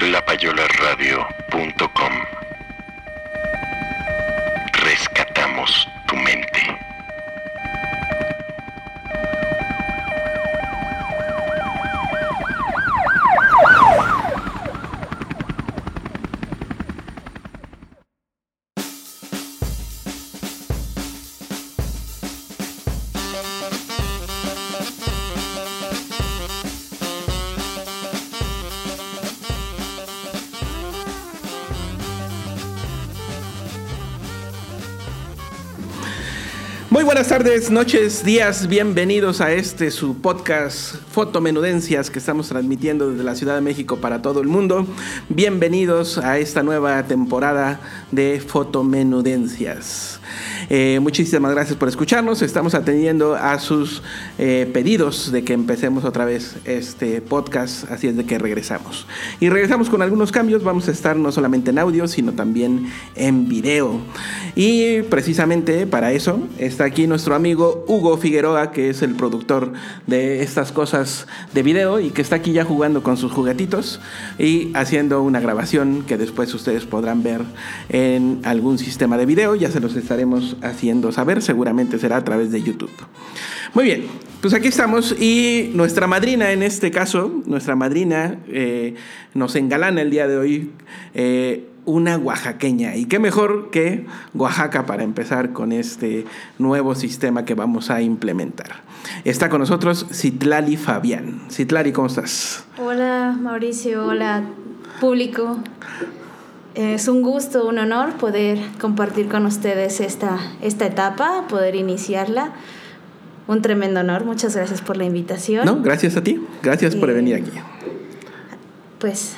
Lapayolaradio.com Rescatamos tu mente. Muy buenas tardes, noches, días, bienvenidos a este su podcast Fotomenudencias que estamos transmitiendo desde la Ciudad de México para todo el mundo. Bienvenidos a esta nueva temporada de Fotomenudencias. Eh, muchísimas gracias por escucharnos. Estamos atendiendo a sus eh, pedidos de que empecemos otra vez este podcast, así es de que regresamos. Y regresamos con algunos cambios. Vamos a estar no solamente en audio, sino también en video. Y precisamente para eso está aquí nuestro amigo Hugo Figueroa, que es el productor de estas cosas de video y que está aquí ya jugando con sus juguetitos y haciendo una grabación que después ustedes podrán ver en algún sistema de video. Ya se los haciendo saber, seguramente será a través de YouTube. Muy bien, pues aquí estamos y nuestra madrina en este caso, nuestra madrina eh, nos engalana el día de hoy. eh, una oaxaqueña. Y qué mejor que Oaxaca para empezar con este nuevo sistema que vamos a implementar. Está con nosotros Citlali Fabián. Citlali, ¿cómo estás? Hola Mauricio, hola público. Es un gusto, un honor poder compartir con ustedes esta, esta etapa, poder iniciarla. Un tremendo honor, muchas gracias por la invitación. No, gracias a ti. Gracias por venir aquí. Pues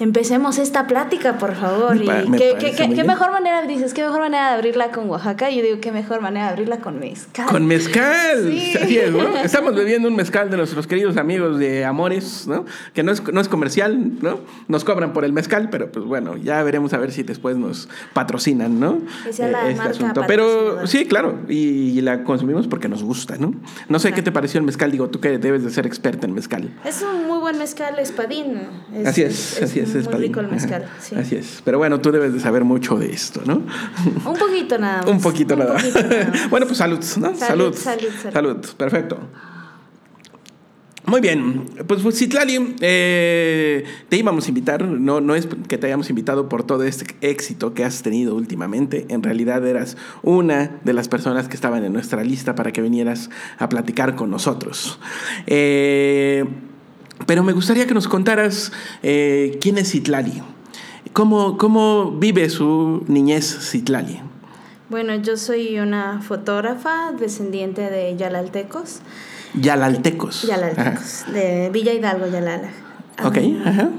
empecemos esta plática, por favor. Me pa- y me qué, mejor manera, dices, qué mejor manera de abrirla con Oaxaca. Yo digo, qué mejor manera de abrirla con mezcal. Con mezcal. Sí. Así es, ¿no? Estamos bebiendo un mezcal de nuestros queridos amigos de Amores, ¿no? Que no es, no es comercial, ¿no? Nos cobran por el mezcal, pero pues bueno, ya veremos a ver si después nos patrocinan, ¿no? Que sea la Eh, marca Pero patrocinadora. sí, claro, y, y la consumimos porque nos gusta, ¿no? No sé qué te pareció el mezcal, digo, tú que debes de ser experta en mezcal. Es un muy buen mezcal espadín. Es- así es, así es, es rico el mezcal. Ajá, sí. Así es. Pero bueno, tú debes de saber mucho de esto, ¿no? Un poquito nada más. Un poquito nada. poquito nada más. bueno, pues salud, ¿no? Salud, salud, salud. Salud, perfecto. Muy bien, pues, pues Citlali, eh, te íbamos a invitar, no, no es que te hayamos invitado por todo este éxito que has tenido últimamente, en realidad eras una de las personas que estaban en nuestra lista para que vinieras a platicar con nosotros. Eh, pero me gustaría que nos contaras eh, quién es Citlali, cómo, cómo vive su niñez Citlali. Bueno, yo soy una fotógrafa descendiente de yalaltecos. Yalaltecos. Yalaltecos, de Villa Hidalgo, Yalala. Ajá. Ok, ajá.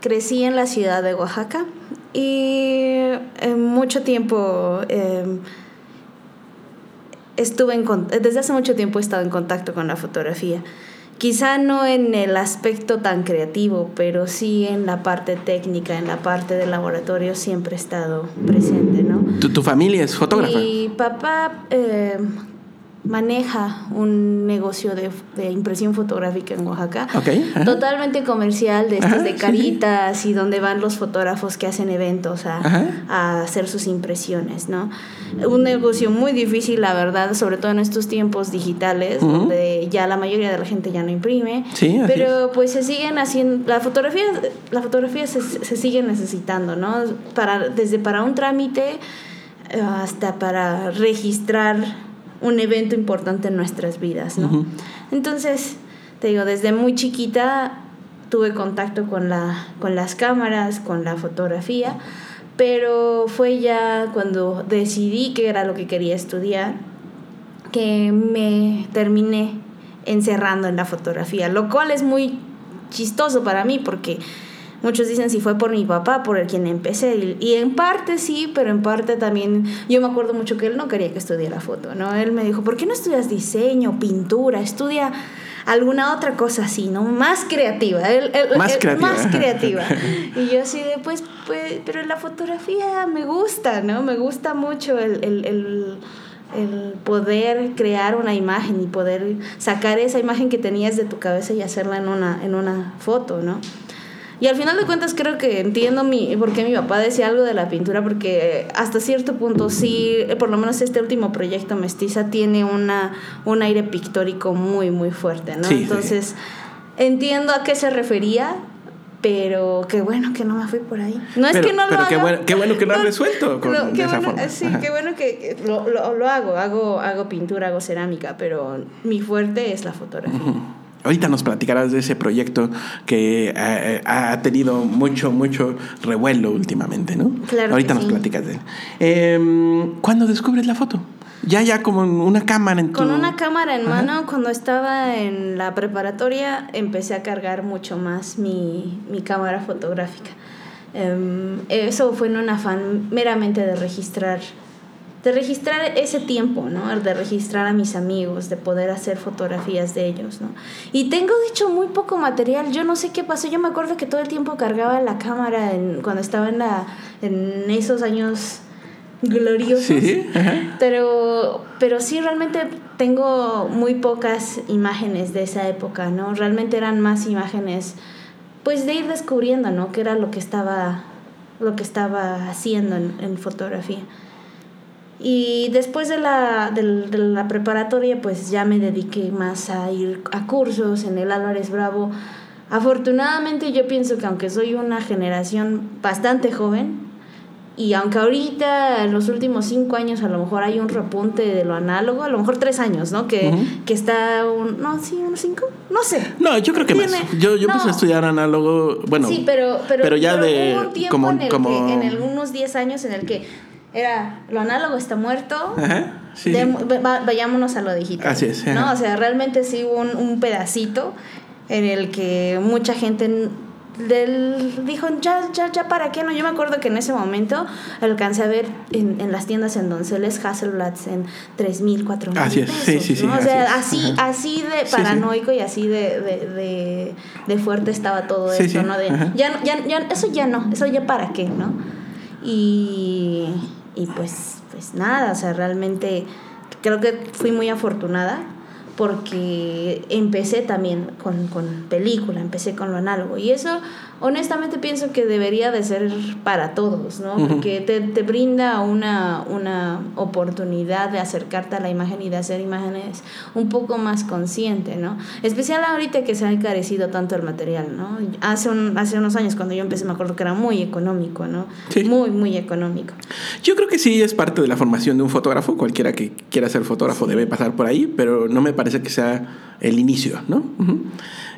Crecí en la ciudad de Oaxaca y en mucho tiempo eh, estuve en desde hace mucho tiempo he estado en contacto con la fotografía. Quizá no en el aspecto tan creativo, pero sí en la parte técnica, en la parte del laboratorio siempre he estado presente, ¿no? ¿Tu, tu familia es fotógrafa? Mi papá eh, maneja un negocio de, de impresión fotográfica en Oaxaca. Totalmente comercial, de estos Ajá, de sí, sí. caritas y donde van los fotógrafos que hacen eventos a, hacer sus impresiones, ¿no? Un negocio muy difícil, la verdad, sobre todo en estos tiempos digitales, donde ya la mayoría de la gente ya no imprime. Sí, Pero pues se siguen haciendo, la fotografía, la fotografía se, se sigue necesitando, ¿no? Para, desde para un trámite eh, hasta para registrar un evento importante en nuestras vidas, ¿no? Entonces, te digo, desde muy chiquita tuve contacto con, la, con las cámaras, con la fotografía, pero fue ya cuando decidí que era lo que quería estudiar que me terminé encerrando en la fotografía, lo cual es muy chistoso para mí porque muchos dicen si fue por mi papá, por el quien empecé, y en parte sí, pero en parte también, yo me acuerdo mucho que él no quería que estudiara foto, ¿no? Él me dijo, ¿por qué no estudias diseño, pintura? Estudia alguna otra cosa así, ¿no? Más creativa. más creativa. Más creativa. y yo así de, pues, pues, pero la fotografía me gusta, ¿no? Me gusta mucho el, el, el el poder crear una imagen y poder sacar esa imagen que tenías de tu cabeza y hacerla en una, en una foto, ¿no? Y al final de cuentas creo que entiendo mi, por qué mi papá decía algo de la pintura, porque hasta cierto punto sí, por lo menos este último proyecto Mestiza tiene una, un aire pictórico muy, muy fuerte, ¿no? Entonces, entiendo a qué se refería, pero qué bueno que no me fui por ahí. No es que no lo pero haga. Qué bueno, qué bueno que lo has resuelto con, de esa bueno, forma. Sí, qué bueno que lo, lo, lo, hago. hago. Hago pintura, hago cerámica, pero mi fuerte es la fotografía. Uh -huh. Ahorita nos platicarás de ese proyecto que eh, ha tenido mucho, mucho revuelo últimamente, ¿no? Claro. Ahorita nos sí. platicas de él. Eh, ¿Cuándo descubres la foto? Ya, ya como una cámara en tu... Con una cámara en mano, cuando estaba en la preparatoria, empecé a cargar mucho más mi, mi cámara fotográfica. Um, eso fue en un afán meramente de registrar, de registrar ese tiempo, ¿no? De registrar a mis amigos, de poder hacer fotografías de ellos, ¿no? Y tengo, de hecho, muy poco material. Yo no sé qué pasó. Yo me acuerdo que todo el tiempo cargaba la cámara en, cuando estaba en, la, en esos años gloriosos. Sí, pero, pero sí, realmente tengo muy pocas imágenes de esa época, ¿no? Realmente eran más imágenes, pues, de ir descubriendo, ¿no? Qué era lo que estaba, lo que estaba haciendo en, en fotografía. Y después de la, de, de la preparatoria, pues ya me dediqué más a ir a cursos en el Álvarez Bravo. Afortunadamente yo pienso que aunque soy una generación bastante joven, y aunque ahorita en los últimos cinco años a lo mejor hay un repunte de lo análogo, a lo mejor tres años, ¿no? Que, uh -huh. que está un... No, sí, unos cinco, no sé. No, yo creo que Tiene, más. Yo, yo no. empecé a estudiar análogo, bueno... Sí, pero, pero, pero ya pero de... Hubo un tiempo como, en, el como... que, en algunos 10 años en el que era lo análogo está muerto, Ajá, sí, de, sí. va, vayámonos a lo digital. Así es. ¿no? O sea, realmente sí hubo un, un pedacito en el que mucha gente del, dijo, ya, ya, ya, ¿para qué? No, yo me acuerdo que en ese momento alcancé a ver en, en las tiendas en Donceles Hasselblads en 3 mil, 4 mil Así es, pesos, sí, sí, sí. O sea, así, así de paranoico y así de, de, de, de, fuerte estaba todo esto, sí, ¿no? De, ya, ya, ya, eso ya no, eso ya para qué, ¿no? Y, y pues, pues nada, o sea, realmente creo que fui muy afortunada porque empecé también con, con película, empecé con lo análogo. Y eso, honestamente, pienso que debería de ser para todos, ¿no? Porque te, te brinda una, una oportunidad de acercarte a la imagen y de hacer imágenes un poco más consciente, ¿no? Especial ahorita que se ha encarecido tanto el material, ¿no? Hace, un, hace unos años cuando yo empecé me acuerdo que era muy económico, ¿no? Sí. Muy, muy económico. Yo creo que sí es parte de la formación de un fotógrafo. Cualquiera que quiera ser fotógrafo debe pasar por ahí, pero no me parece que sea el inicio, ¿no?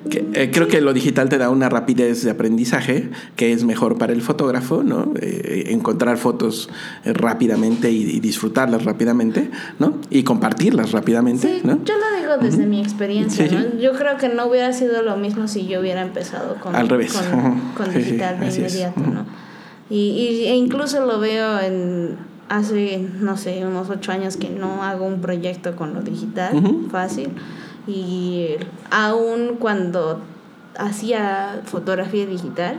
Que, eh, creo que lo digital te da una rapidez de aprendizaje que es mejor para el fotógrafo, ¿no? Eh, encontrar fotos rápidamente y, y, disfrutarlas rápidamente, ¿no? Y compartirlas rápidamente, sí, ¿no? Yo lo digo desde uh -huh. mi experiencia, sí, ¿no? Sí. Yo creo que no hubiera sido lo mismo si yo hubiera empezado con, Al revés. con, uh -huh. con digital de inmediato, es. ¿no? Y, y, e incluso lo veo en hace, no sé, unos ocho años que no hago un proyecto con lo digital, Uh -huh. fácil. Y aún cuando hacía fotografía digital,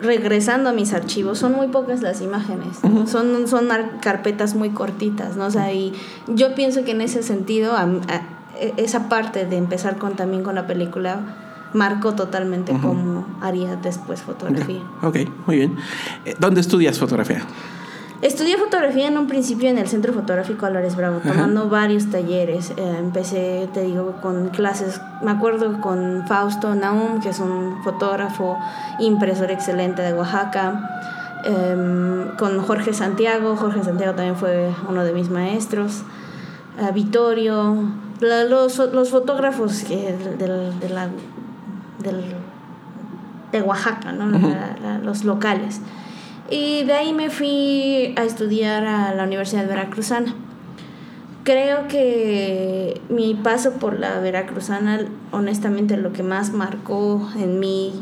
regresando a mis archivos, son muy pocas las imágenes, son, son carpetas muy cortitas, ¿no? O sea, y yo pienso que en ese sentido, a- a- e- esa parte de empezar con también con la película marcó totalmente Ujú. cómo haría después fotografía. Ok, muy bien. Eh, ¿Dónde estudias fotografía? Estudié fotografía en un principio en el Centro Fotográfico Álvarez Bravo, Ajá. tomando varios talleres. Eh, empecé, te digo, con clases, me acuerdo con Fausto Naum, que es un fotógrafo, impresor excelente de Oaxaca, em, con Jorge Santiago, Jorge Santiago también fue uno de mis maestros, a Vittorio, la- los, los fotógrafos que, de, de la del, de Oaxaca, ¿no? La- los locales. Y de ahí me fui a estudiar a la Universidad Veracruzana. Creo que mi paso por la Veracruzana, honestamente, lo que más marcó en mí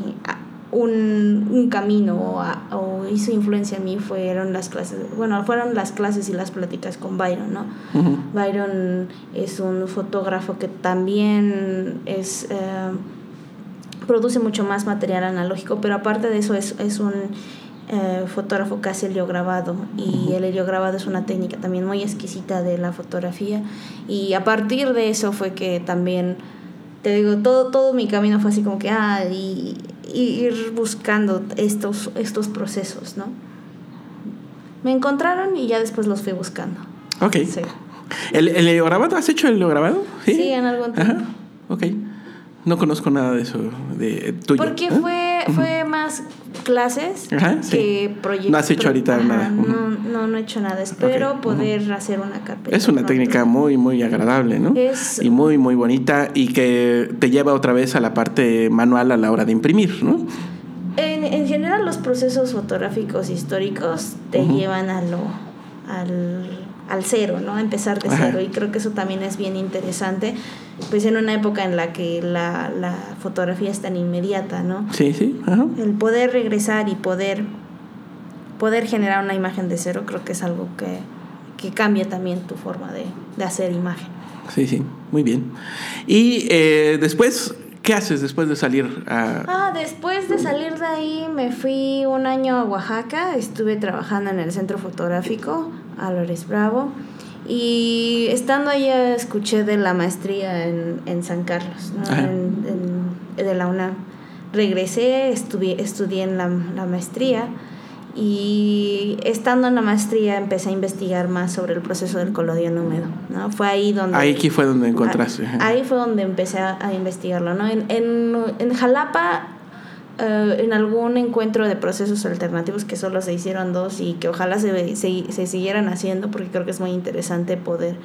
un, un camino o, a- o hizo influencia en mí fueron las clases, bueno, fueron las clases y las pláticas con Byron, ¿no? Ujú. Byron es un fotógrafo que también es eh, produce mucho más material analógico, pero aparte de eso es, es un eh, fotógrafo que hace heliograbado y el heliograbado es una técnica también muy exquisita de la fotografía y a partir de eso fue que también te digo todo todo mi camino fue así como que ah y, y ir buscando estos estos procesos no me encontraron y ya después los fui buscando Ok. sí ¿El, el heliograbado? ¿Has hecho el heliograbado? Sí, en algún tiempo. Ajá. Ok. No conozco nada de eso de tuyo. Porque ¿eh? fue, fue más clases Ajá, sí. que proyectos. No has hecho ahorita nada. No, no, no he hecho nada. Espero poder hacer una carpeta. Es una técnica muy, muy agradable, ¿no? Es- Y muy, muy bonita y que te lleva otra vez a la parte manual a la hora de imprimir, ¿no? En, en general, los procesos fotográficos históricos te llevan a lo, al, al cero, ¿no? A empezar de cero. Y creo que eso también es bien interesante, pues en una época en la que la, la fotografía es tan inmediata, ¿no? Sí, sí. Ajá. El poder regresar y poder, poder generar una imagen de cero creo que es algo que, que cambia también tu forma de, de hacer imagen. Sí, sí. Muy bien. Y eh, después, ¿qué haces después de salir a... Ah, después de salir de ahí me fui un año a Oaxaca, estuve trabajando en el centro fotográfico Álvarez Bravo y estando allá escuché de la maestría en, en San Carlos, ¿no? En- en- de la UNAM. Regresé, estudié, estudié en la, la maestría y estando en la maestría empecé a investigar más sobre el proceso del colodión húmedo, ¿no? Fue ahí donde... Ahí aquí fue donde encontraste. Ah, Ahí fue donde empecé a, a investigarlo, ¿no? En Jalapa, eh, en algún encuentro de procesos alternativos, que solo se hicieron dos y que ojalá se, se, se siguieran haciendo, porque creo que es muy interesante poder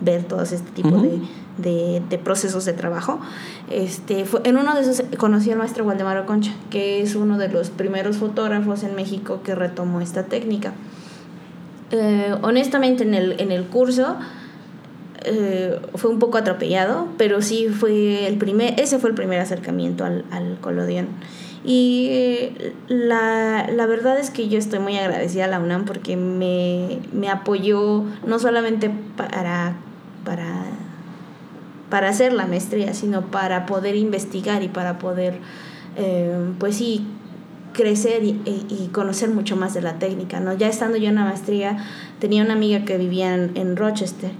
ver todos este tipo de, de, de procesos de trabajo. Este, fue, en uno de esos conocí al maestro Waldemar Concha, que es uno de los primeros fotógrafos en México que retomó esta técnica. Eh, honestamente, en el, en el curso eh, fue un poco atropellado, pero sí fue el primer, ese fue el primer acercamiento al, al. Y eh, la, la verdad es que yo estoy muy agradecida a la UNAM porque me, me apoyó no solamente para, para, para hacer la maestría, sino para poder investigar y para poder, eh, pues sí, crecer y, y- conocer mucho más de la técnica, ¿no? Ya estando yo en la maestría, tenía una amiga que vivía en Rochester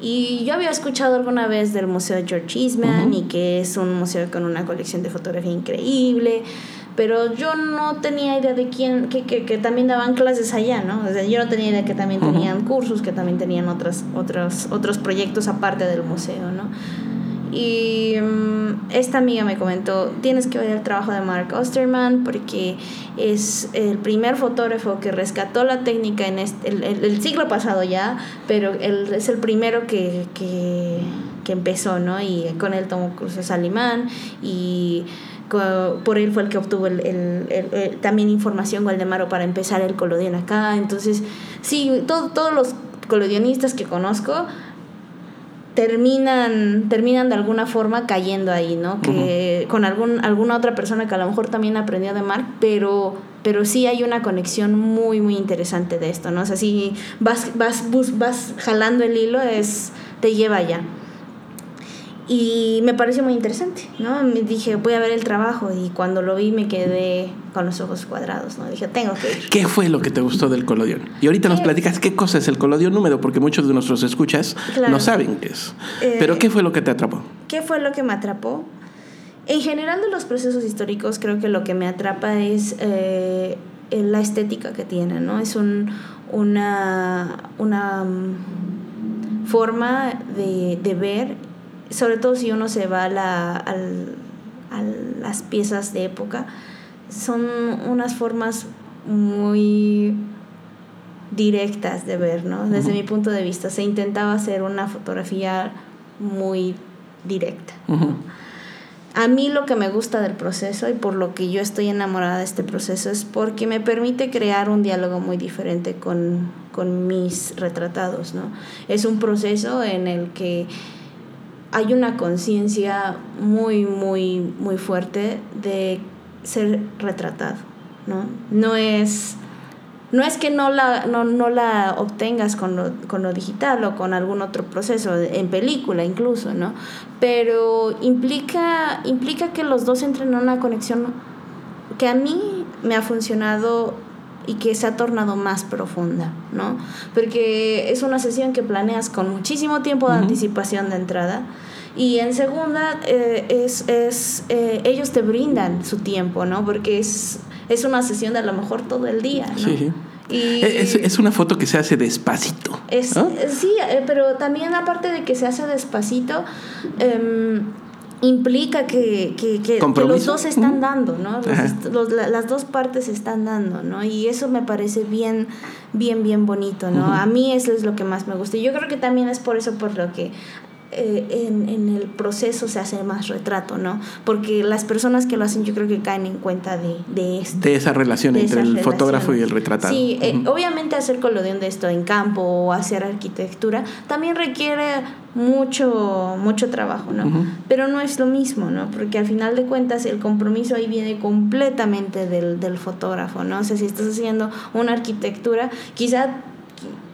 y yo había escuchado alguna vez del Museo George Eastman y que es un museo con una colección de fotografía increíble, pero yo no tenía idea de quién, que, que, que también daban clases allá, ¿no? O sea, yo no tenía idea que también tenían cursos, que también tenían otras, otros, otros proyectos aparte del museo, ¿no? Y mm, esta amiga me comentó, tienes que ver el trabajo de Mark Osterman porque es el primer fotógrafo que rescató la técnica en este, el, siglo pasado ya, pero él es el primero que, que, que empezó, ¿no? Y con él tomó cursos alemán y por él fue el que obtuvo el, el- el- también información Waldemaro para empezar el colodión acá. Entonces, sí, todo- todos los colodionistas que conozco terminan terminan de alguna forma cayendo ahí, ¿no? Que con algún alguna otra persona que a lo mejor también aprendió de Mark, pero pero sí hay una conexión muy muy interesante de esto, ¿no? O sea, si vas vas bus- vas jalando el hilo es te lleva allá. Y me pareció muy interesante, ¿no? Me dije, voy a ver el trabajo y cuando lo vi me quedé con los ojos cuadrados, ¿no? Dije, tengo que ir. ¿Qué fue lo que te gustó del colodión? Y ahorita nos Eh, platicas qué cosa es el colodión húmedo, porque muchos de nuestros escuchas Claro. no saben qué es. Eh, Pero ¿qué fue lo que te atrapó? ¿Qué fue lo que me atrapó? En general de los procesos históricos creo que lo que me atrapa es eh, la estética que tiene, ¿no? Es un, una, una mm, forma de, de ver, sobre todo si uno se va a, la, al- a las piezas de época, son unas formas muy directas de ver, ¿no? Desde mi punto de vista, se intentaba hacer una fotografía muy directa. A mí lo que me gusta del proceso y por lo que yo estoy enamorada de este proceso es porque me permite crear un diálogo muy diferente con, con mis retratados, ¿no? Es un proceso en el que hay una conciencia muy, muy, muy fuerte de ser retratado, ¿no? No es, no es que no la, no, no la obtengas con lo, con lo digital o con algún otro proceso, en película incluso, ¿no? Pero implica, implica que los dos entren en una conexión que a mí me ha funcionado y que se ha tornado más profunda, ¿no? Porque es una sesión que planeas con muchísimo tiempo de anticipación de entrada y en segunda eh, es, es eh, ellos te brindan su tiempo, ¿no? Porque es, es una sesión de a lo mejor todo el día, ¿no? Sí. Y, Es, es una foto que se hace despacito. es, ¿no? eh, sí, eh, pero también aparte de que se hace despacito, em, implica que, que, que- que los dos están dando, ¿no? Los la- las dos partes están dando, ¿no? Y eso me parece bien, bien, bien bonito, ¿no? A mí eso es lo que más me gusta. Y yo creo que también es por eso por lo que eh, en, en el proceso se hace más retrato, ¿no? Porque las personas que lo hacen yo creo que caen en cuenta de, de esto. De esa relación de entre el fotógrafo y el retratado. Sí, eh, obviamente hacer colodión de esto en campo o hacer arquitectura también requiere mucho, mucho trabajo, ¿no? Pero no es lo mismo, ¿no? Porque al final de cuentas el compromiso ahí viene completamente del, del fotógrafo, ¿no? O sea, si estás haciendo una arquitectura, quizá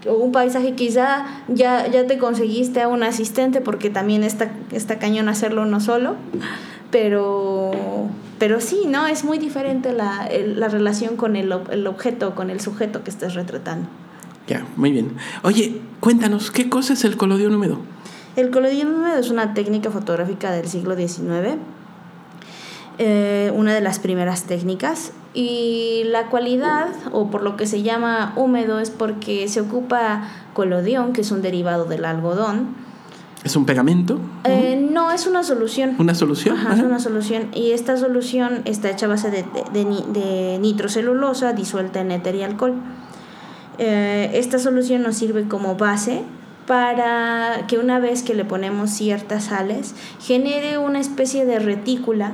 o un paisaje quizá ya, ya te conseguiste a un asistente porque también está, está cañón hacerlo uno solo, pero, pero sí, ¿no? Es muy diferente la, la relación con el, el objeto, con el sujeto que estés retratando. Ya, muy bien. Oye, cuéntanos, ¿qué cosa es el colodión húmedo? El colodión húmedo es una técnica fotográfica del siglo XIX, eh, una de las primeras técnicas, y la cualidad, o por lo que se llama húmedo, es porque se ocupa colodión, que es un derivado del algodón. ¿Es un pegamento? Eh, no, es una solución. ¿Una solución? Ajá, es una solución. Y esta solución está hecha a base de, de nitrocelulosa disuelta en éter y alcohol. Eh, esta solución nos sirve como base para que una vez que le ponemos ciertas sales, genere una especie de retícula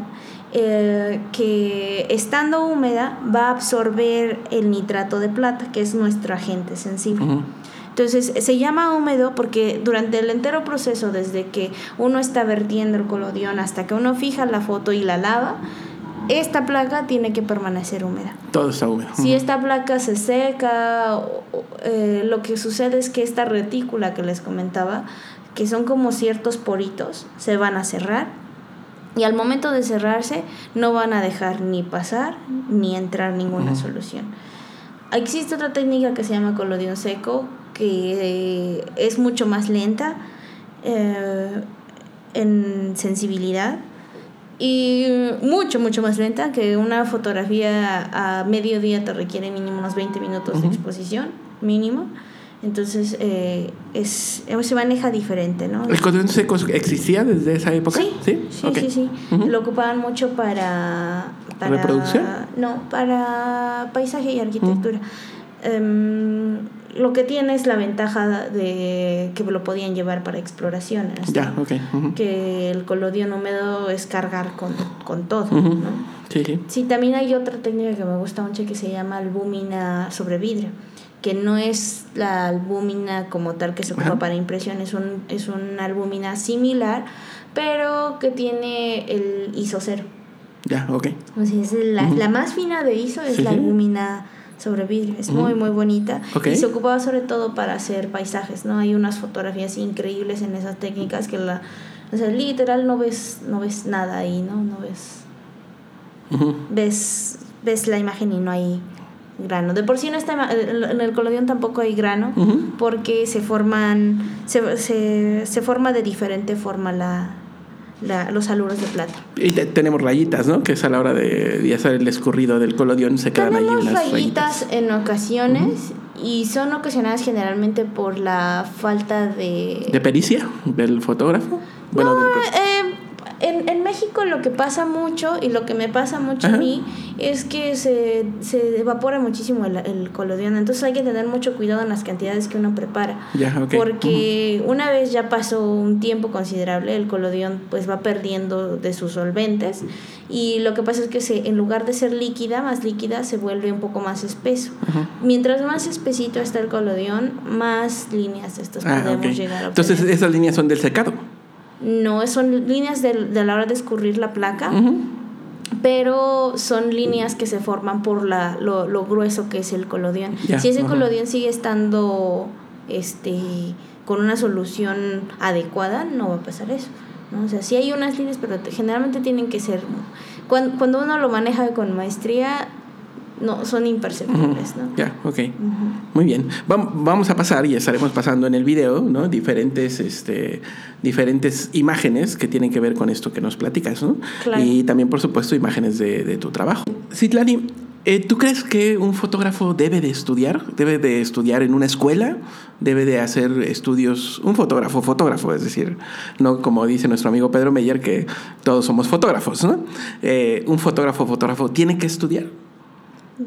eh, que estando húmeda va a absorber el nitrato de plata, que es nuestro agente sensible. Entonces se llama húmedo porque durante el entero proceso, desde que uno está vertiendo el colodión hasta que uno fija la foto y la lava, esta placa tiene que permanecer húmeda. Todo está húmedo. Si esta placa se seca, eh, lo que sucede es que esta retícula que les comentaba, que son como ciertos poritos, se van a cerrar y al momento de cerrarse no van a dejar ni pasar ni entrar ninguna solución. Existe otra técnica que se llama colodión seco, que eh, es mucho más lenta eh, en sensibilidad y mucho, mucho más lenta que una fotografía a mediodía te requiere mínimo unos 20 minutos de exposición, mínimo. Entonces eh, es, eh, se maneja diferente, ¿no? ¿El colodión seco existía desde esa época? Sí, sí, sí, sí. Lo ocupaban mucho para, para... ¿Reproducción? No, para paisaje y arquitectura. Em, lo que tiene es la ventaja de que lo podían llevar para exploraciones. Ya, ok. Que el colodión húmedo es cargar con, con todo. ¿no? Sí, sí. Sí, también hay otra técnica que me gusta mucho que se llama albúmina sobre vidrio, que no es la albúmina como tal que se ocupa Ajá. para impresión, es, un, es una albúmina similar, pero que tiene el ISO cero. Ya, ok. O sea, es la, la más fina de ISO es Sí, la albúmina sobre vidrio, es muy muy bonita Ok. y se ocupaba sobre todo para hacer paisajes, ¿no? Hay unas fotografías increíbles en esas técnicas que la o sea, literal no ves no ves nada ahí, ¿no? No ves ves, ves la imagen y no hay grano. De por sí en, esta, ima- en el colodión tampoco hay grano Ujú. porque se forman, se, se, se forma de diferente forma la, la, los aluros de plata. Y te- tenemos rayitas, ¿no? Que es a la hora de, de hacer el escurrido del colodión, se quedan ahí Tenemos unas rayitas rayitas. en ocasiones y son ocasionadas generalmente por la falta de... ¿De pericia del fotógrafo? Bueno, No, del- eh, en, en México lo que pasa mucho y lo que me pasa mucho a mí es que se, se evapora muchísimo el, el colodión. Entonces hay que tener mucho cuidado en las cantidades que uno prepara. Porque una vez ya pasó un tiempo considerable, el colodión pues va perdiendo de sus solventes y lo que pasa es que se, en lugar de ser líquida, más líquida, se vuelve un poco más espeso. Mientras más espesito está el colodión, más líneas estas Ah, podemos llegar a Entonces obtener. esas líneas son del secado. No, son líneas de, de la hora de escurrir la placa, pero son líneas que se forman por la, lo, lo grueso que es el colodión. Si ese colodión sigue estando este, con una solución adecuada, no va a pasar eso. ¿no? O sea, sí hay unas líneas, pero te- generalmente tienen que ser... Cuando, cuando uno lo maneja con maestría, no, son imperceptibles. ¿no? Ya, ok. Ujú. Muy bien. Vam- Vamos a pasar y estaremos pasando en el video, ¿no? Diferentes, este, diferentes imágenes que tienen que ver con esto que nos platicas, ¿no? Claro. Y también, por supuesto, imágenes de, de tu trabajo. Citlani, eh, ¿tú crees que un fotógrafo debe de estudiar? ¿Debe de estudiar en una escuela? ¿Debe de hacer estudios? Un fotógrafo, fotógrafo, es decir, no como dice nuestro amigo Pedro Meyer, que todos somos fotógrafos, ¿no? Eh, un fotógrafo, fotógrafo, ¿tiene que estudiar?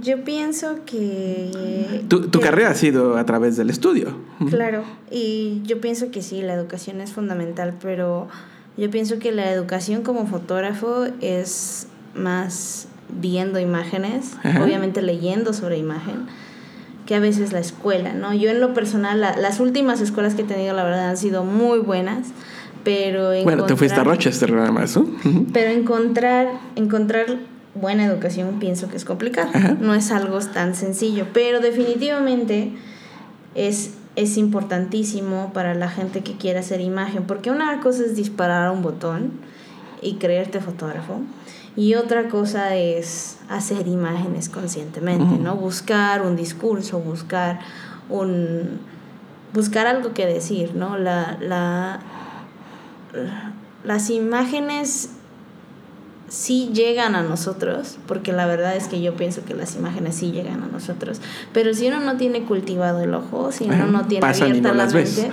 Yo pienso que... Tu, tu que- carrera ha sido a través del estudio. Claro, y yo pienso que sí, la educación es fundamental, pero yo pienso que la educación como fotógrafo es más viendo imágenes, Ajá. obviamente leyendo sobre imagen, que a veces la escuela, ¿no? Yo en lo personal, la- las últimas escuelas que he tenido, la verdad, han sido muy buenas, pero... Bueno, te fuiste a Rochester nada más, ¿no? Pero encontrar, encontrar buena educación pienso que es complicado. Ajá. No es algo tan sencillo, pero definitivamente es, es importantísimo para la gente que quiere hacer imagen, porque una cosa es disparar a un botón y creerte fotógrafo. Y otra cosa es hacer imágenes conscientemente. ¿no? Buscar un discurso, buscar un buscar algo que decir, ¿no? La, la, las imágenes sí llegan a nosotros, porque la verdad es que yo pienso que las imágenes sí llegan a nosotros, pero si uno no tiene cultivado el ojo, si uno no tiene pasan abierta no la mente,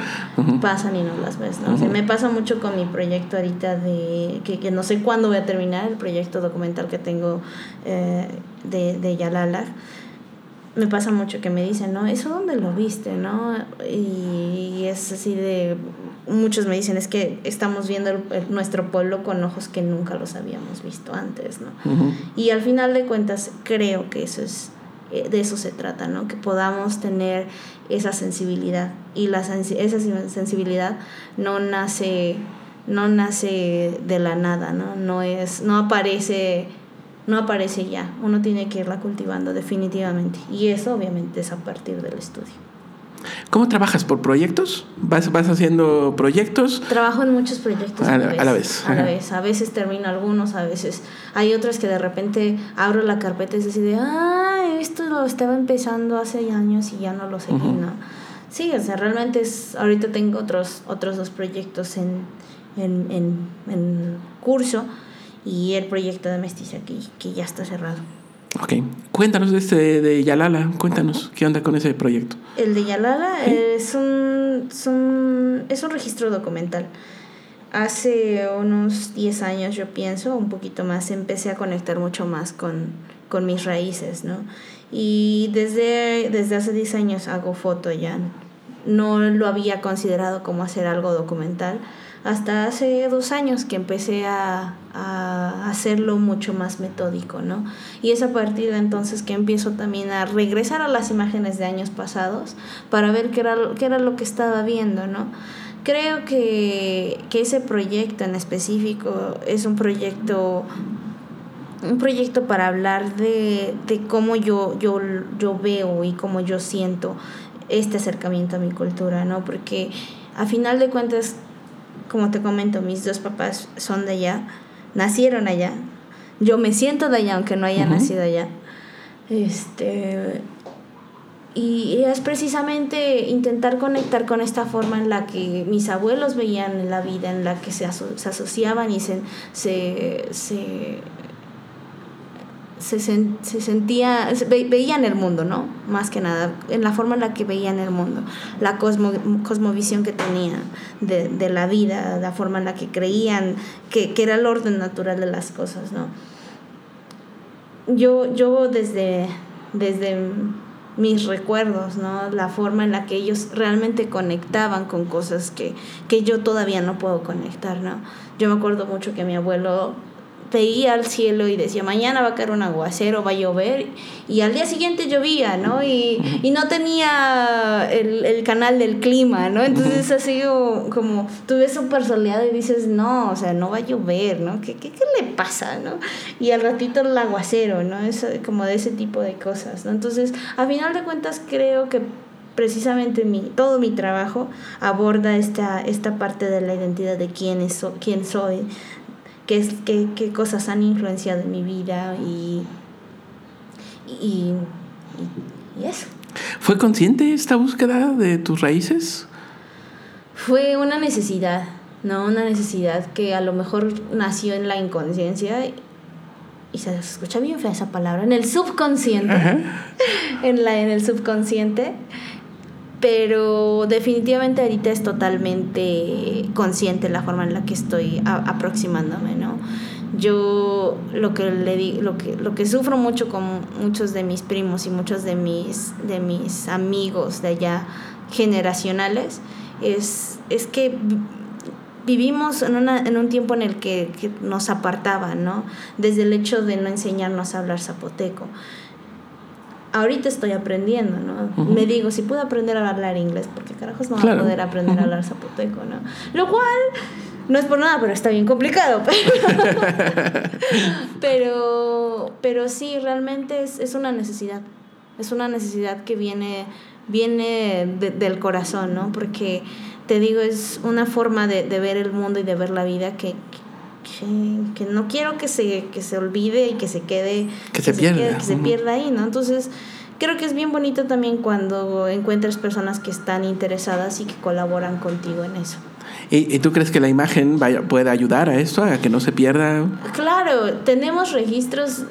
pasan y no las ves, ¿no? O sea, Ujú. me pasa mucho con mi proyecto ahorita de, que, que no sé cuándo voy a terminar, el proyecto documental que tengo eh, de, de Yalala, me pasa mucho que me dicen, ¿no? ¿Eso dónde lo viste, no? Y es así de... Muchos me dicen, es que estamos viendo el- el- nuestro pueblo con ojos que nunca los habíamos visto antes, ¿no? Y al final de cuentas creo que eso es eh, de eso se trata, ¿no? Que podamos tener esa sensibilidad y la sensi- esa sen- sensibilidad no nace no nace de la nada, ¿no? No es no aparece no aparece ya. Uno tiene que irla cultivando definitivamente y eso obviamente es a partir del estudio. ¿Cómo trabajas? ¿Por proyectos? ¿Vas, vas haciendo proyectos? Trabajo en muchos proyectos A a, la- vez. a la vez, A la ajá. vez. A veces termino algunos, a veces hay otros que de repente abro la carpeta y es así de, ah, esto lo estaba empezando hace años y ya no lo seguí, Ujú. ¿no? Sí, o sea, realmente es, ahorita tengo otros, otros dos proyectos en, en, en, en curso y el proyecto de Mestiza que, que ya está cerrado. Ok. Cuéntanos de este de Yalala. Cuéntanos, ¿qué onda con ese proyecto? El de Yalala es un, es un, es un registro documental. Hace unos 10 años, yo pienso, un poquito más, empecé a conectar mucho más con, con mis raíces, ¿no? Y desde, desde hace 10 años hago foto ya. No lo había considerado como hacer algo documental. Hasta hace dos años que empecé a, a hacerlo mucho más metódico, ¿no? Y es a partir de entonces que empiezo también a regresar a las imágenes de años pasados para ver qué era, qué era lo que estaba viendo, ¿no? Creo que, que ese proyecto en específico es un proyecto un proyecto para hablar de, de cómo yo, yo, yo veo y cómo yo siento este acercamiento a mi cultura, ¿no? Porque a final de cuentas, como te comento, mis dos papás son de allá, nacieron allá, yo me siento de allá aunque no haya nacido allá. Este, y es precisamente intentar conectar con esta forma en la que mis abuelos veían la vida, en la que se, aso- se asociaban y se, se, se, se, se sentía, se ve- veían el mundo, ¿no? Más que nada, en la forma en la que veían el mundo, la cosmo, cosmovisión que tenían de, de la vida, la forma en la que creían que, que era el orden natural de las cosas, ¿no? Yo, yo desde, desde mis recuerdos, ¿no? La forma en la que ellos realmente conectaban con cosas que, que yo todavía no puedo conectar, ¿no? Yo me acuerdo mucho que mi abuelo veía al cielo y decía, mañana va a caer un aguacero, va a llover, y al día siguiente llovía, ¿no? Y, y no tenía el, el canal del clima, ¿no? Entonces así como, como tú ves súper soleado y dices, no, o sea, no va a llover, ¿no? ¿Qué, qué, qué le pasa, no? Y al ratito el aguacero, ¿no? Es eh, como de ese tipo de cosas, ¿no? Entonces, a final de cuentas creo que precisamente mi, todo mi trabajo aborda esta, esta parte de la identidad de quién, es, quién soy, qué, es, qué, qué cosas han influenciado en mi vida y, y, y, y eso. ¿Fue consciente esta búsqueda de tus raíces? Fue una necesidad, ¿no? Una necesidad que a lo mejor nació en la inconsciencia y se escucha bien fea esa palabra, en el subconsciente. Ajá. en, la, en el subconsciente. Pero definitivamente ahorita es totalmente consciente la forma en la que estoy aproximándome, ¿no? Yo lo que le di- lo que lo que sufro mucho con muchos de mis primos y muchos de mis de mis amigos de allá generacionales es, es que vi- vivimos en, una, en un tiempo en el que, que nos apartaban, ¿no? Desde el hecho de no enseñarnos a hablar zapoteco ahorita estoy aprendiendo, ¿no? Me digo, si puedo aprender a hablar inglés, porque carajos no voy Claro. a poder aprender a hablar zapoteco, ¿no? Lo cual no es por nada, pero está bien complicado. Pero, pero, pero sí, realmente es, es una necesidad. Es una necesidad que viene, viene de- del corazón, ¿no? Porque te digo, es una forma de, de ver el mundo y de ver la vida que, que, que no quiero que se, que se olvide y que se quede Que se pierda, quede- que se ujú. pierda ahí, ¿no? Entonces, creo que es bien bonito también cuando encuentras personas que están interesadas y que colaboran contigo en eso. ¿Y, y tú crees que la imagen vaya, puede ayudar a esto, a que no se pierda? Claro, tenemos registros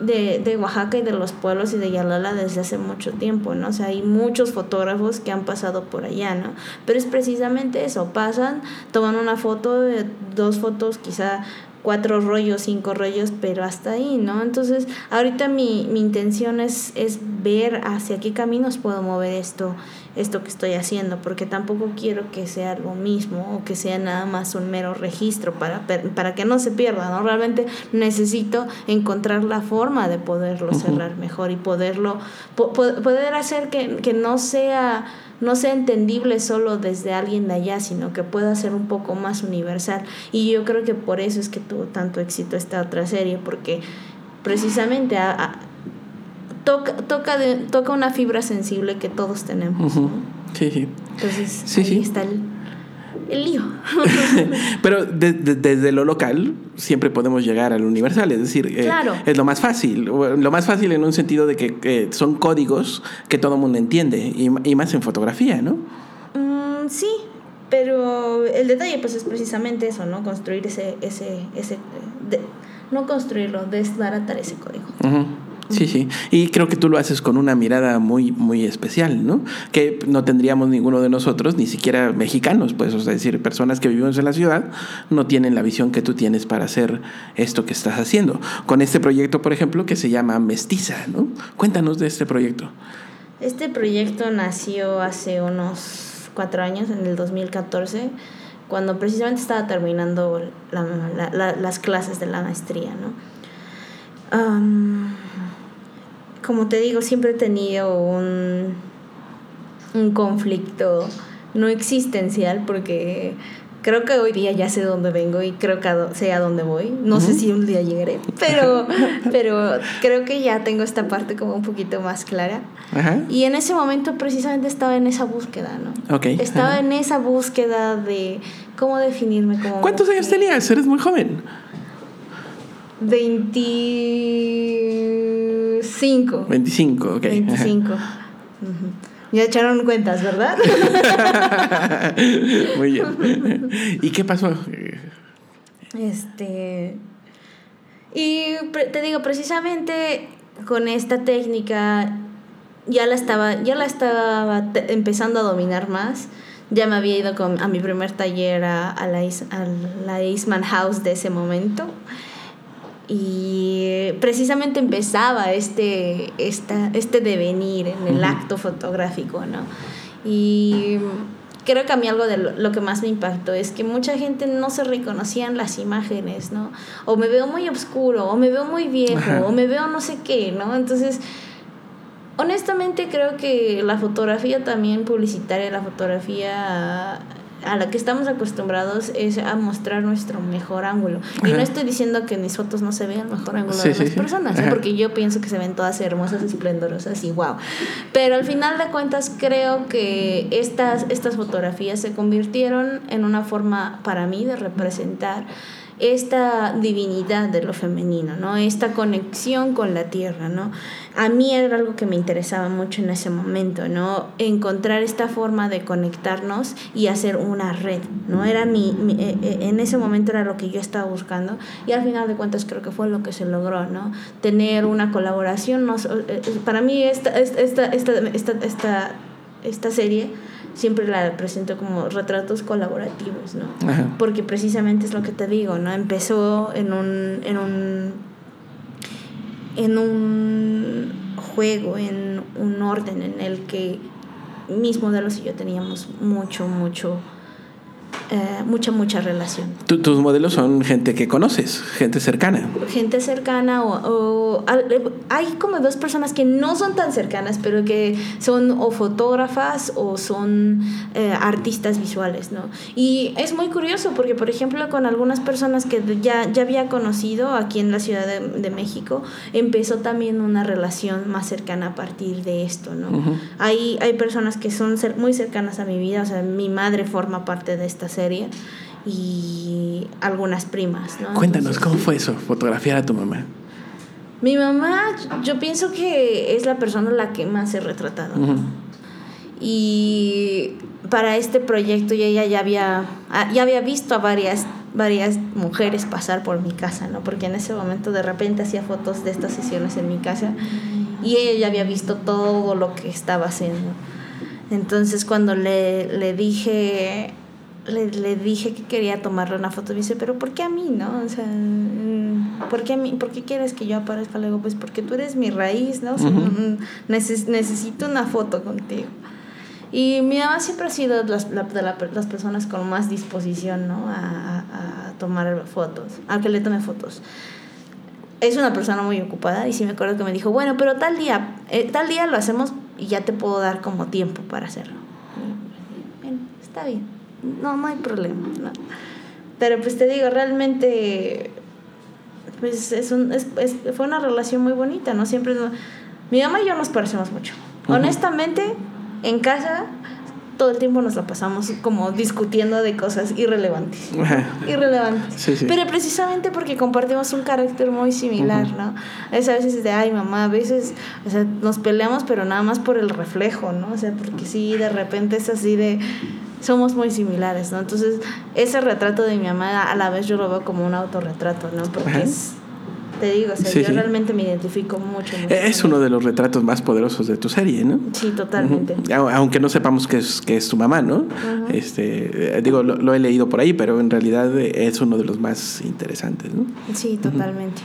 de, de Oaxaca y de los pueblos y de Yalala desde hace mucho tiempo, ¿no? O sea, hay muchos fotógrafos que han pasado por allá, ¿no? Pero es precisamente eso, pasan, toman una foto, eh, dos fotos, quizá cuatro rollos, cinco rollos, pero hasta ahí, ¿no? Entonces, ahorita mi, mi intención es, es ver hacia qué caminos puedo mover esto, esto que estoy haciendo, porque tampoco quiero que sea lo mismo o que sea nada más un mero registro para, para que no se pierda, ¿no? Realmente necesito encontrar la forma de poderlo cerrar mejor y poderlo, po- po- poder hacer que, que no sea no sea entendible solo desde alguien de allá, sino que pueda ser un poco más universal. Y yo creo que por eso es que tuvo tanto éxito esta otra serie, porque precisamente a- a- toca, toca, de- toca una fibra sensible que todos tenemos. ¿no? Sí, sí. Entonces, Sí, ahí sí. está el, el lío. Pero de- de- desde lo local siempre podemos llegar al universal, es decir, eh, es lo más fácil. Lo más fácil en un sentido de que eh, son códigos que todo mundo entiende, y, y más en fotografía, ¿no? Mm, sí, pero el detalle pues es precisamente eso, ¿no? Construir ese, ese, ese, de- no construirlo, desbaratar ese código. Ujú. Sí, sí. Y creo que tú lo haces con una mirada muy, muy especial, ¿no? Que no tendríamos ninguno de nosotros, ni siquiera mexicanos, pues, o sea, es decir, personas que vivimos en la ciudad, no tienen la visión que tú tienes para hacer esto que estás haciendo. Con este proyecto, por ejemplo, que se llama Mestiza, ¿no? Cuéntanos de este proyecto. Este proyecto nació hace unos cuatro años, en el 2014, cuando precisamente estaba terminando la- la- la- las clases de la maestría, ¿no? Am, como te digo, siempre he tenido un, un conflicto no existencial porque creo que hoy día ya sé dónde vengo y creo que a sé a dónde voy. No sé si un día llegaré, pero, pero creo que ya tengo esta parte como un poquito más clara. Ajá. Y en ese momento precisamente estaba en esa búsqueda, ¿no? Ok. Estaba en esa búsqueda de cómo definirme como... ¿Cuántos años tenías? Eres muy joven. 25. 25, ok. ajá. 25. Ujú. Ya echaron cuentas, ¿verdad? Muy bien. ¿Y qué pasó? Este. Y te digo, precisamente con esta técnica ya la estaba, ya la estaba empezando a dominar más. Ya me había ido con, a mi primer taller a, la, a la Eastman House de ese momento. Y precisamente empezaba este, esta, este devenir en el acto fotográfico, ¿no? Y creo que a mí algo de lo, que más me impactó es que mucha gente no se reconocía en las imágenes, ¿no? O me veo muy oscuro, o me veo muy viejo, o me veo no sé qué, ¿no? Entonces, honestamente creo que la fotografía también publicitaria, la fotografía a la que estamos acostumbrados es a mostrar nuestro mejor ángulo. Y no estoy diciendo que en mis fotos no se vea el mejor ángulo de las personas, ¿eh? porque yo pienso que se ven todas hermosas, esplendorosas y wow. Pero al final de cuentas creo que estas, estas fotografías se convirtieron en una forma para mí de representar esta divinidad de lo femenino, ¿no? Esta conexión con la tierra, ¿no? A mí era algo que me interesaba mucho en ese momento, ¿no? Encontrar esta forma de conectarnos y hacer una red, ¿no? Era mi, eh, eh, en ese momento era lo que yo estaba buscando y al final de cuentas creo que fue lo que se logró, ¿no? Tener una colaboración, no, eh, para mí esta, esta, esta, esta, esta, esta serie siempre la presento como retratos colaborativos, ¿no? Porque precisamente es lo que te digo, ¿no? Empezó en un, en un, en un juego, en un orden en el que mis modelos y yo teníamos mucho, mucho eh, mucha, mucha relación. ¿Tus modelos son gente que conoces, gente cercana? Gente cercana o, eh, hay como dos personas que no son tan cercanas, pero que son o fotógrafas o son eh, artistas visuales, ¿no? Y es muy curioso porque, por ejemplo, con algunas personas que ya, ya había conocido aquí en la Ciudad de, México, empezó también una relación más cercana a partir de esto, ¿no? hay, hay personas que son muy cercanas a mi vida, o sea, mi madre forma parte de esta serie y algunas primas. ¿no? Cuéntanos, ¿cómo fue eso, fotografiar a tu mamá? Mi mamá, yo pienso que es la persona la que más he retratado. Y para este proyecto ella ya había, ah, ya había visto a varias, varias mujeres pasar por mi casa, ¿no? Porque en ese momento de repente hacía fotos de estas sesiones en mi casa y ella ya había visto todo lo que estaba haciendo. Entonces cuando le, le dije le, le, dije que quería tomarle una foto. Y dice, pero ¿por qué a mí, no? O sea, mm, ¿por qué, a mí, ¿por qué quieres que yo aparezca? luego pues porque tú eres mi raíz, ¿no? necesito una foto contigo. Y mi mamá siempre ha sido las, la, de las personas con más disposición, ¿no? A, a, tomar fotos, a que le tome fotos. Es una persona muy ocupada y sí me acuerdo que me dijo, bueno, pero tal día, eh, tal día lo hacemos y ya te puedo dar como tiempo para hacerlo. Bien, está bien no, no hay problema. ¿no? Pero pues te digo, realmente, pues es un, es, fue una relación muy bonita, ¿no? Siempre, mi mamá y yo nos parecemos mucho. Honestamente, en casa todo el tiempo nos la pasamos como discutiendo de cosas irrelevantes. irrelevantes. Pero precisamente porque compartimos un carácter muy similar, ¿no? Es a veces de, ay, mamá, a veces, o sea, nos peleamos, pero nada más por el reflejo, ¿no? O sea, porque sí, de repente es así de, somos muy similares, ¿no? Entonces, ese retrato de mi mamá a la vez yo lo veo como un autorretrato, ¿no? Porque es, te digo, o sea, yo realmente me identifico mucho. es uno de los retratos más poderosos de tu serie, ¿no? Sí, totalmente. Aunque no sepamos que es, que es tu mamá, ¿no? este, eh, digo, lo, he leído por ahí, pero en realidad es uno de los más interesantes, ¿no? Sí, totalmente.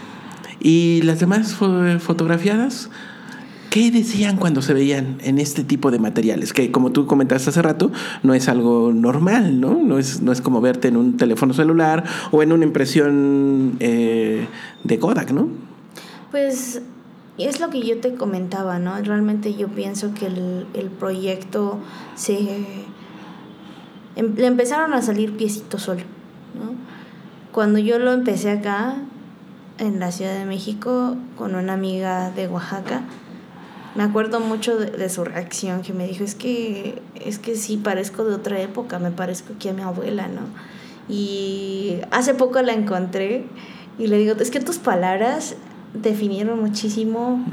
¿Y las demás fotografiadas? ¿Qué decían cuando se veían en este tipo de materiales? Que como tú comentaste hace rato, no es algo normal, ¿no? No es, no es como verte en un teléfono celular o en una impresión eh, de Kodak, ¿no? Pues es lo que yo te comentaba, ¿no? Realmente yo pienso que el, el proyecto se... Em, le empezaron a salir piecitos solo, ¿no? Cuando yo lo empecé acá, en la Ciudad de México, con una amiga de Oaxaca, me acuerdo mucho de, su reacción, que me dijo, es que, es que sí, parezco de otra época, me parezco aquí a mi abuela, ¿no? Y hace poco la encontré y le digo, es que tus palabras definieron muchísimo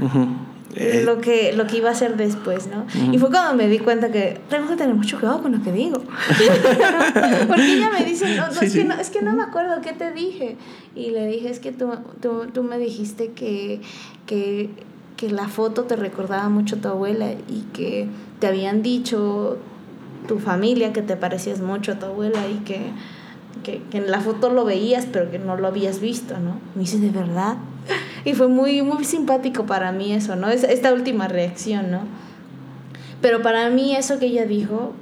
Eh. lo, que, lo que iba a hacer después, ¿no? Y fue cuando me di cuenta que tengo que tener mucho cuidado con lo que digo. Porque ella me dice, no, no, Sí, es, sí. Que no, es que no me acuerdo qué te dije. Y le dije, es que tú, tú, tú me dijiste que, que, que la foto te recordaba mucho a tu abuela y que te habían dicho tu familia que te parecías mucho a tu abuela y que, que, que en la foto lo veías pero que no lo habías visto, ¿no? Me dice, ¿de verdad? Y fue muy, muy simpático para mí eso, ¿no? Es- Esta última reacción, ¿no? Pero para mí eso que ella dijo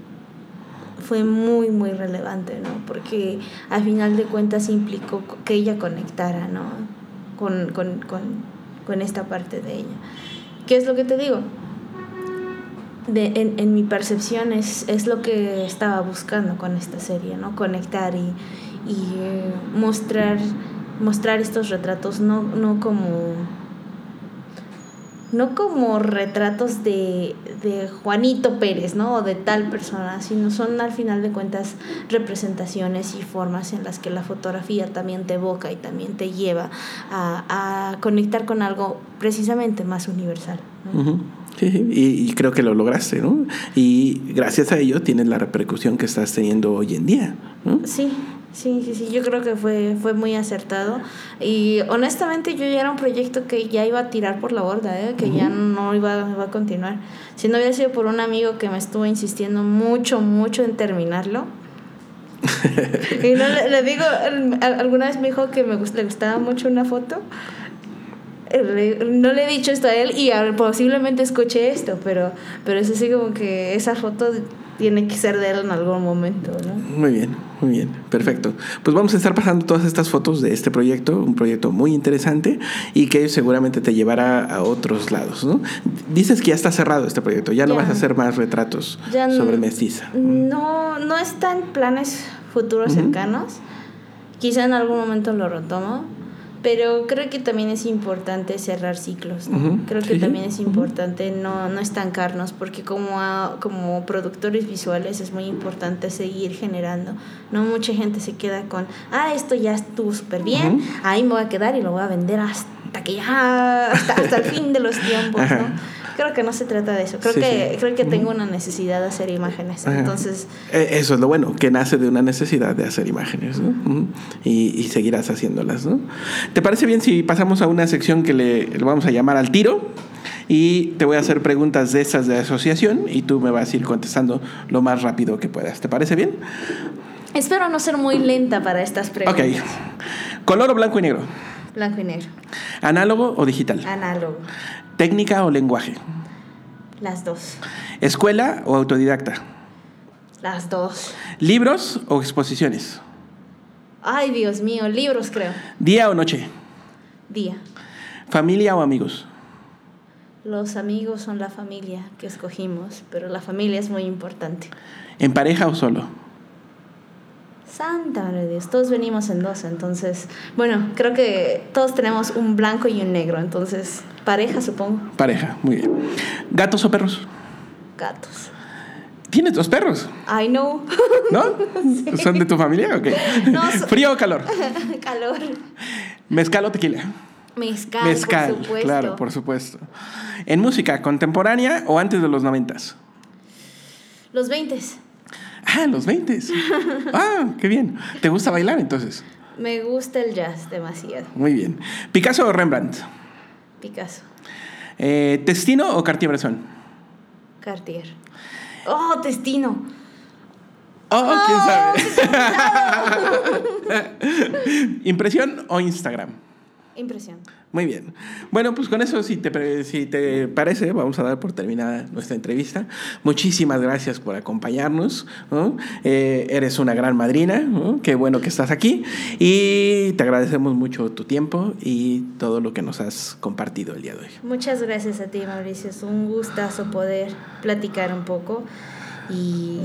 fue muy, muy relevante, ¿no? Porque al final de cuentas implicó que ella conectara, ¿no? Con, con, con, con esta parte de ella. ¿Qué es lo que te digo? De, en, en mi percepción es, es lo que estaba buscando con esta serie, ¿no? Conectar y, y eh, mostrar, mostrar estos retratos no, no como no como retratos de, de Juanito Pérez, ¿no? O de tal persona, sino son al final de cuentas representaciones y formas en las que la fotografía también te evoca y también te lleva a, a conectar con algo precisamente más universal. ¿no? Ujú. Sí, sí, y, y creo que lo lograste, ¿no? Y gracias a ello tienes la repercusión que estás teniendo hoy en día, ¿no? Sí, sí, sí, sí, yo creo que fue, fue muy acertado. Y honestamente yo ya era un proyecto que ya iba a tirar por la borda, ¿eh? que ya no iba, iba a continuar. Si no hubiera sido por un amigo que me estuvo insistiendo mucho, mucho en terminarlo. y no le, le digo, alguna vez me dijo que me gust- le gustaba mucho una foto. Eh, No le he dicho esto a él y posiblemente escuche esto, pero, pero es así como que esa foto tiene que ser de él en algún momento, ¿no? Muy bien, muy bien, perfecto. Pues vamos a estar pasando todas estas fotos de este proyecto, un proyecto muy interesante y que seguramente te llevará a otros lados, ¿no? Dices que ya está cerrado este proyecto, ya no Ya. vas a hacer más retratos Ya sobre mestiza. No, no está en planes futuros cercanos. Quizá en algún momento lo retomo. Pero creo que también es importante cerrar ciclos. Creo que sí, también es importante no, no estancarnos, porque como, a- como productores visuales es muy importante seguir generando. No mucha gente se queda con, ah, esto ya estuvo súper bien, ahí me voy a quedar y lo voy a vender hasta que ya, hasta, hasta el fin de los tiempos. ¿no? Creo que no se trata de eso. Creo Sí, que, sí. creo que tengo una necesidad de hacer imágenes. Ajá. Entonces, Eh, Eso es lo bueno, que nace de una necesidad de hacer imágenes, ¿no? Y, y seguirás haciéndolas, ¿no? ¿Te parece bien si pasamos a una sección que le, le vamos a llamar al tiro? Y te voy a hacer preguntas de esas de asociación y tú me vas a ir contestando lo más rápido que puedas. ¿Te parece bien? espero no ser muy lenta para estas preguntas. Ok. ¿Color o blanco y negro? Blanco y negro. ¿Análogo o digital? Análogo. ¿Técnica o lenguaje? Las dos. ¿Escuela o autodidacta? Las dos. ¿Libros o exposiciones? Ay, Dios mío, libros creo. ¿Día o noche? Día. ¿Familia o amigos? Los amigos son la familia que escogimos, pero la familia es muy importante. ¿En pareja o solo? Santa madre de Dios, todos venimos en dos, entonces, bueno, creo que todos tenemos un blanco y un negro, entonces, pareja supongo, Pareja, muy bien. ¿Gatos o perros? gatos. ¿Tienes dos perros? I know. ¿No? ¿Son de tu familia? Ok. No, so- ¿Frío o calor? Calor. ¿Mezcal o tequila? Mezcal, Mezcal, por supuesto. claro, por supuesto. ¿En música contemporánea o antes de los noventas? Los 20. Ah, los veintes. Ah, qué bien. ¿Te gusta bailar entonces? Me gusta el jazz demasiado. Muy bien. ¿Picasso o Rembrandt? Picasso. Eh, ¿Testino o Cartier-Bresson? Cartier. Oh, Testino. Oh, quién sabe. ¿Impresión o Instagram? Impresión. Muy bien. Bueno, pues con eso, si te, si te parece, vamos a dar por terminada nuestra entrevista. Muchísimas gracias por acompañarnos. ¿no? Eh, eres una gran madrina. ¿no? Qué bueno que estás aquí. Y te agradecemos mucho tu tiempo y todo lo que nos has compartido el día de hoy. Muchas gracias a ti, Mauricio. Es un gustazo poder platicar un poco y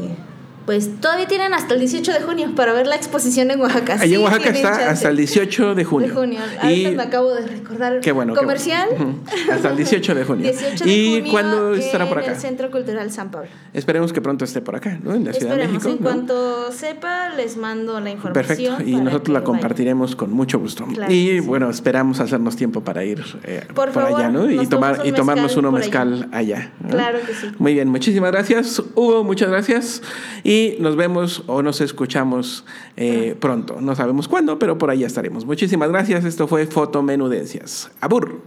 pues todavía tienen hasta el 18 de junio para ver la exposición en Oaxaca. Ahí en Oaxaca está hasta el 18 de junio. De junio. y me acabo de recordar. Qué bueno. Comercial. Hasta el 18 de junio. 18 de ¿Y junio cuándo estará por acá? En el Centro Cultural San Pablo. Esperemos que pronto esté por acá, ¿no? En la Ciudad Esperemos. de México. En ¿no? cuanto sepa, les mando la información. Perfecto. Y nosotros la compartiremos con mucho gusto. Claro y sí. bueno, esperamos hacernos tiempo para ir eh, Por por, favor, allá, ¿no? Y, tomar, y tomarnos uno mezcal allá. ¿no? Claro que sí. Muy bien, muchísimas gracias. Hugo, muchas gracias. Y nos vemos o nos escuchamos eh, pronto. No sabemos cuándo, pero por ahí estaremos. Muchísimas gracias. Esto fue Fotomenudencias. Abur.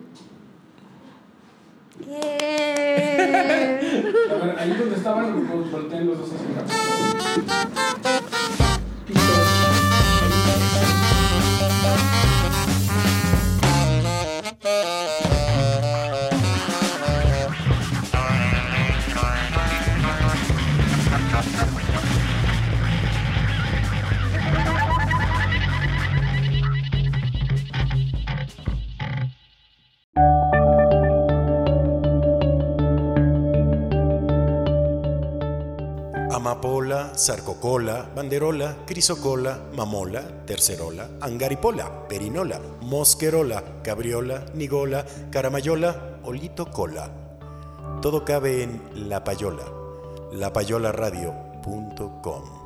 Amapola, Sarcocola, Banderola, Crisocola, Mamola, Tercerola, Angaripola, Perinola, Mosquerola, Cabriola, Nigola, Caramayola, Olito Cola. Todo cabe en La Payola, lapayolaradio.com.